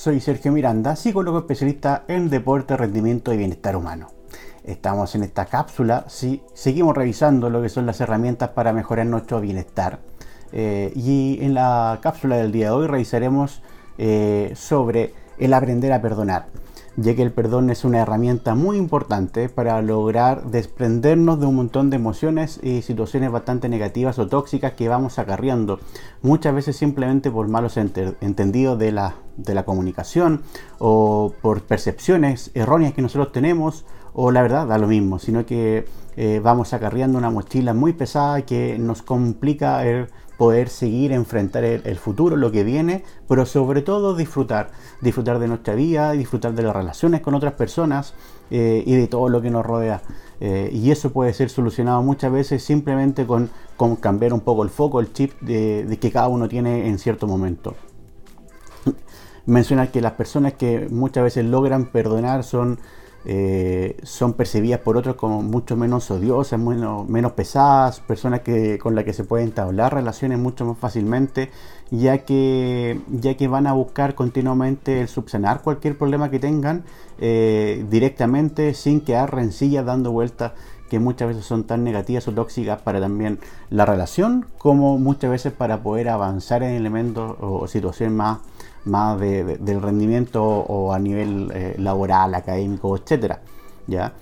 Soy Sergio Miranda, psicólogo especialista en deporte, rendimiento y bienestar humano. Estamos en esta cápsula, sí, seguimos revisando lo que son las herramientas para mejorar nuestro bienestar. Eh, y en la cápsula del día de hoy revisaremos eh, sobre el aprender a perdonar ya que el perdón es una herramienta muy importante para lograr desprendernos de un montón de emociones y situaciones bastante negativas o tóxicas que vamos acarreando, muchas veces simplemente por malos entendidos de la, de la comunicación o por percepciones erróneas que nosotros tenemos o la verdad da lo mismo, sino que eh, vamos acarreando una mochila muy pesada que nos complica el poder seguir, enfrentar el, futuro, lo que viene, pero sobre todo disfrutar, disfrutar de nuestra vida, disfrutar de las relaciones con otras personas eh, y de todo lo que nos rodea. Eh, y eso puede ser solucionado muchas veces simplemente con, con cambiar un poco el foco, el chip de, que cada uno tiene en cierto momento. Mencionar que las personas que muchas veces logran perdonar son eh, son percibidas por otros como mucho menos odiosas, menos, menos pesadas, personas que, con las que se pueden entablar relaciones mucho más fácilmente, ya que, ya que van a buscar continuamente el subsanar cualquier problema que tengan eh, directamente sin quedar rencillas dando vueltas que muchas veces son tan negativas o tóxicas para también la relación como muchas veces para poder avanzar en elementos o situaciones más más del rendimiento o a nivel eh, laboral, académico, etcétera. ¿ya?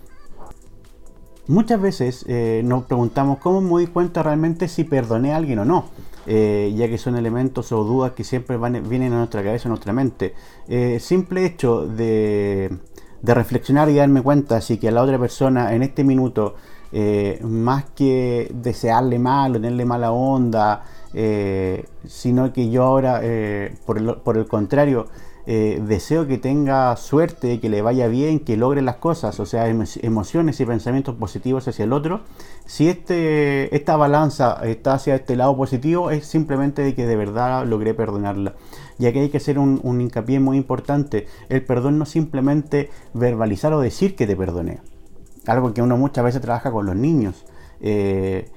Muchas veces eh, nos preguntamos cómo me doy cuenta realmente si perdoné a alguien o no, eh, ya que son elementos o dudas que siempre vienen a nuestra cabeza, a nuestra mente. simple hecho de, de, reflexionar y darme cuenta si que a la otra persona en este minuto, más que desearle mal o tenerle mala onda, eh, sino que yo ahora, eh, por, el, contrario, eh, deseo que tenga suerte, que le vaya bien, que logre las cosas, o sea, emociones y pensamientos positivos hacia el otro. Si este, esta balanza está hacia este lado positivo, es simplemente de que de verdad logré perdonarla. Y aquí hay que hacer un, hincapié muy importante. El perdón no simplemente verbalizar o decir que te perdoné. Algo que uno muchas veces trabaja con los niños. Eh,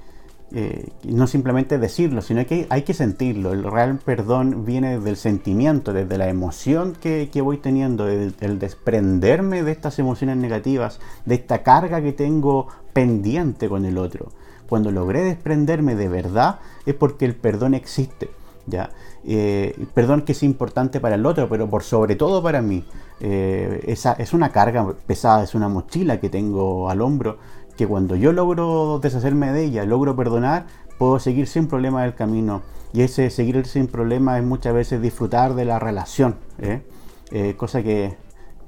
no simplemente decirlo, sino que hay que sentirlo. El real perdón viene del sentimiento, desde la emoción que, voy teniendo, el, desprenderme de estas emociones negativas, de esta carga que tengo pendiente con el otro. Cuando logré desprenderme de verdad es porque el perdón existe. ¿ya? Eh, perdón que es importante para el otro, pero por sobre todo para mí. Eh, esa, es una carga pesada, es una mochila que tengo al hombro que cuando yo logro deshacerme de ella, logro perdonar, puedo seguir sin problema el camino. Y ese seguir sin problema es muchas veces disfrutar de la relación, ¿eh? Eh, cosa que,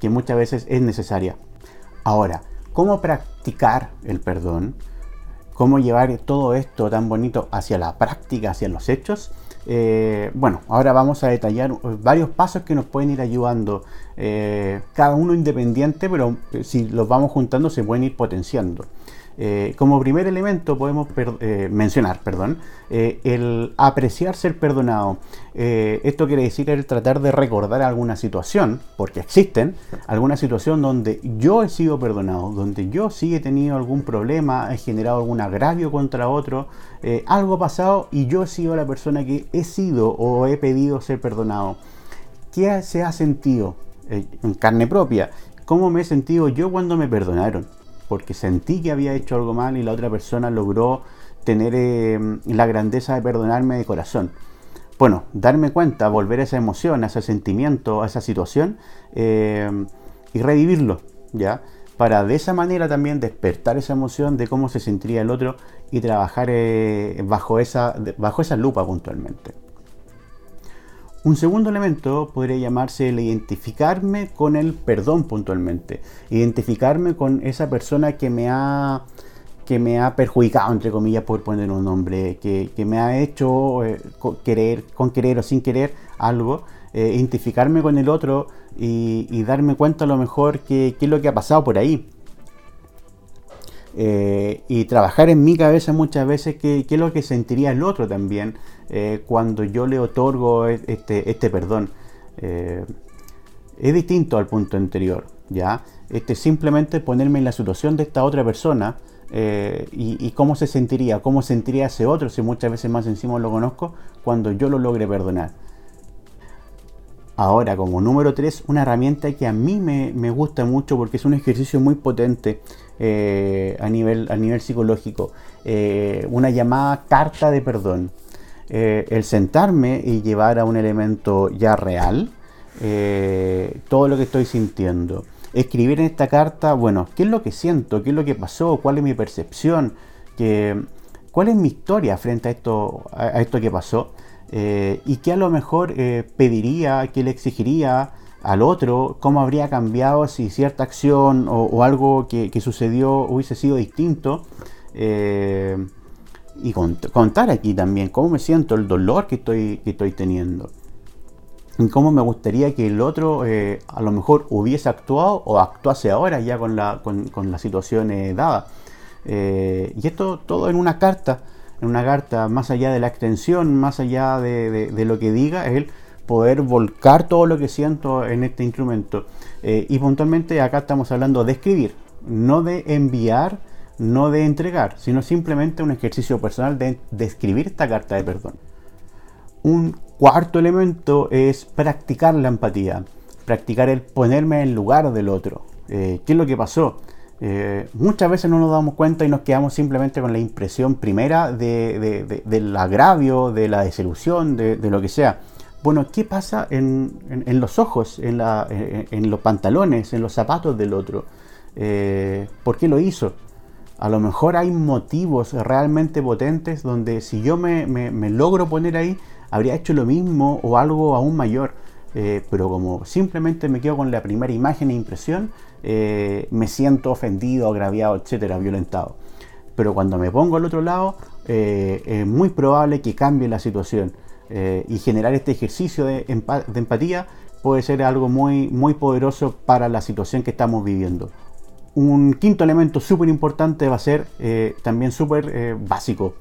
que muchas veces es necesaria. Ahora, ¿cómo practicar el perdón? ¿Cómo llevar todo esto tan bonito hacia la práctica, hacia los hechos? Eh, bueno, ahora vamos a detallar varios pasos que nos pueden ir ayudando, eh, cada uno independiente, pero eh, si los vamos juntando se pueden ir potenciando. Eh, como primer elemento podemos eh, mencionar, perdón, eh, el apreciar ser perdonado. esto quiere decir el tratar de recordar alguna situación, porque existen, alguna situación donde yo he sido perdonado, donde yo sí he tenido algún problema, he generado algún agravio contra otro, algo pasado y yo he sido la persona que he sido o he pedido ser perdonado. ¿Qué se ha sentido en carne propia? ¿Cómo me he sentido yo cuando me perdonaron? Porque sentí que había hecho algo mal y la otra persona logró tener eh, la grandeza de perdonarme de corazón. Bueno, darme cuenta, volver a esa emoción, a ese sentimiento, a esa situación eh, y revivirlo, ¿ya? Para de esa manera también despertar esa emoción de cómo se sentiría el otro y trabajar eh, bajo, esa, bajo esa lupa puntualmente. Un segundo elemento podría llamarse el identificarme con el perdón puntualmente. Identificarme con esa persona que me ha, que me ha perjudicado, entre comillas, por poner un nombre, que, me ha hecho eh, querer, con querer o sin querer algo. Eh, identificarme con el otro y, darme cuenta a lo mejor qué es lo que ha pasado por ahí. Eh, y trabajar en mi cabeza muchas veces qué, es lo que sentiría el otro también eh, cuando yo le otorgo este, este perdón. Eh, es distinto al punto anterior, ¿ya? Este, simplemente ponerme en la situación de esta otra persona y, cómo se sentiría, cómo sentiría ese otro, si muchas veces más encima lo conozco, cuando yo lo logre perdonar. Ahora, como número 3, una herramienta que a mí me, gusta mucho porque es un ejercicio muy potente eh, a, nivel, a nivel psicológico. Eh, una llamada carta de perdón. Eh, el sentarme y llevar a un elemento ya real todo lo que estoy sintiendo. Escribir en esta carta, bueno, ¿qué es lo que siento? ¿Qué es lo que pasó? ¿Cuál es mi percepción? ¿Cuál es mi historia frente a esto, a esto que pasó? Y que a lo mejor pediría, que le exigiría al otro, cómo habría cambiado si cierta acción o, algo que, sucedió hubiese sido distinto. Eh, y contar aquí también cómo me siento, el dolor que estoy, que estoy teniendo. Y cómo me gustaría que el otro a lo mejor hubiese actuado o actuase ahora ya con la, con, la situación dada. y esto todo en una carta en una carta, más allá de la extensión, más allá de, lo que diga, es el poder volcar todo lo que siento en este instrumento. Eh, y puntualmente acá estamos hablando de escribir, no de enviar, no de entregar, sino simplemente un ejercicio personal de, escribir esta carta de perdón. Un cuarto elemento es practicar la empatía, practicar el ponerme en lugar del otro. Eh, ¿Qué es lo que pasó? Eh, muchas veces no nos damos cuenta y nos quedamos simplemente con la impresión primera del agravio, de la desilusión, de, lo que sea. Bueno, ¿qué pasa en, los ojos, en, los pantalones, en los zapatos del otro? Eh, ¿Por qué lo hizo? A lo mejor hay motivos realmente potentes donde si yo me logro poner ahí, habría hecho lo mismo o algo aún mayor. Eh, pero como simplemente me quedo con la primera imagen e impresión, eh, me siento ofendido, agraviado, etcétera, violentado. Pero cuando me pongo al otro lado, eh, es muy probable que cambie la situación y generar este ejercicio de, empatía puede ser algo muy, muy poderoso para la situación que estamos viviendo. Un quinto elemento súper importante va a ser también súper básico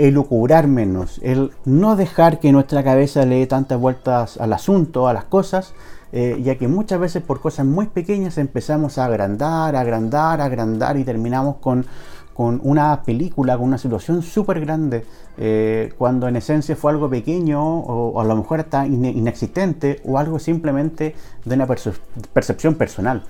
elucubrar menos, el no dejar que nuestra cabeza le dé tantas vueltas al asunto, a las cosas, eh, ya que muchas veces por cosas muy pequeñas empezamos a agrandar, agrandar, agrandar y terminamos con, una película, con una situación súper grande, eh, cuando en esencia fue algo pequeño o, a lo mejor está inexistente o algo simplemente de una percepción personal.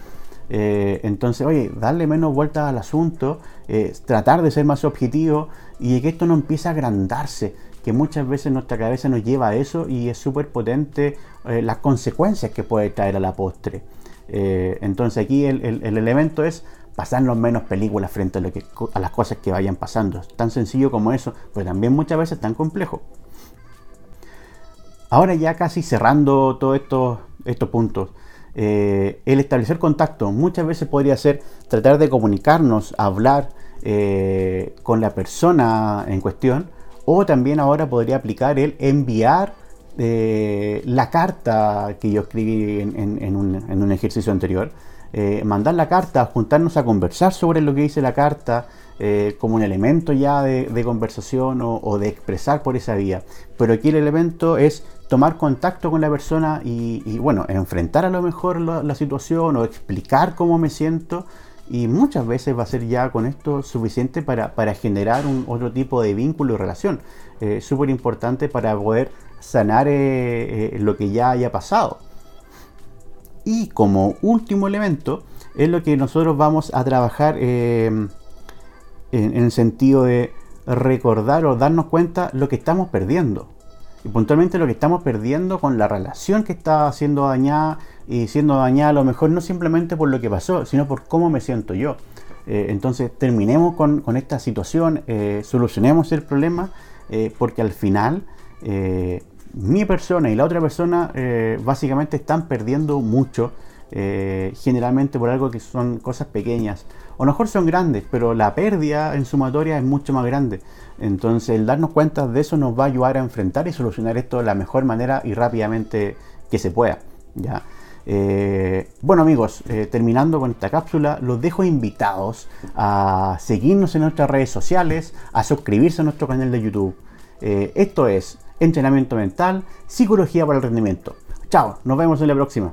Eh, entonces, oye, darle menos vueltas al asunto, eh, tratar de ser más objetivo y que esto no empiece a agrandarse, que muchas veces nuestra cabeza nos lleva a eso y es súper potente las consecuencias que puede traer a la postre. entonces aquí el, elemento es pasarnos menos películas frente a, lo que, a las cosas que vayan pasando. Tan sencillo como eso, pero también muchas veces tan complejo. Ahora ya casi cerrando todos estos, puntos. Eh, el establecer contacto muchas veces podría ser tratar de comunicarnos, hablar eh, con la persona en cuestión, o también ahora podría aplicar el enviar eh, la carta que yo escribí en, un, ejercicio anterior, mandar la carta, juntarnos a conversar sobre lo que dice la carta, como un elemento ya de, conversación o, de expresar por esa vía. Pero aquí el elemento es tomar contacto con la persona y, bueno, enfrentar a lo mejor la, situación o explicar cómo me siento. Y muchas veces va a ser ya con esto suficiente para, generar otro tipo de vínculo y relación. Eh, Súper importante para poder sanar eh, eh, lo que ya haya pasado. Y como último elemento, es lo que nosotros vamos a trabajar en, en el sentido de recordar o darnos cuenta lo que estamos perdiendo y puntualmente lo que estamos perdiendo con la relación que está siendo dañada y siendo dañada a lo mejor no simplemente por lo que pasó, sino por cómo me siento yo. Eh, entonces terminemos con, esta situación, eh, solucionemos el problema, eh, porque al final mi persona y la otra persona básicamente están perdiendo mucho, generalmente por algo que son cosas pequeñas. O mejor son grandes, pero la pérdida en sumatoria es mucho más grande. Entonces el darnos cuenta de eso nos va a ayudar a enfrentar y solucionar esto de la mejor manera y rápidamente que se pueda. ¿ya? Eh, bueno amigos, eh, terminando con esta cápsula, los dejo invitados a seguirnos en nuestras redes sociales, a suscribirse a nuestro canal de YouTube. Eh, esto es Entrenamiento Mental, Psicología para el Rendimiento. Chao, nos vemos en la próxima.